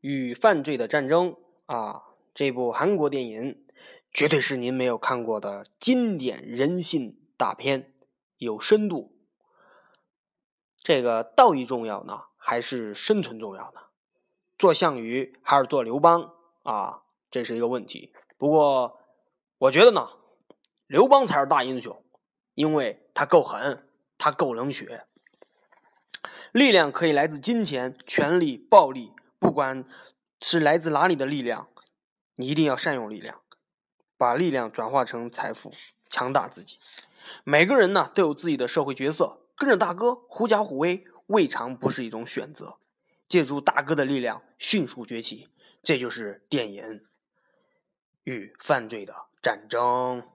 与犯罪的战争啊，这部韩国电影绝对是您没有看过的经典人性大片，有深度。这个道义重要呢，还是生存重要呢？做项羽还是做刘邦啊？这是一个问题。不过，我觉得呢，刘邦才是大英雄，因为他够狠，他够冷血。力量可以来自金钱、权力、暴力，不管是来自哪里的力量，你一定要善用力量，把力量转化成财富，强大自己。每个人呢都有自己的社会角色，跟着大哥狐假虎威，未尝不是一种选择。借助大哥的力量迅速崛起，这就是电影与犯罪的战争。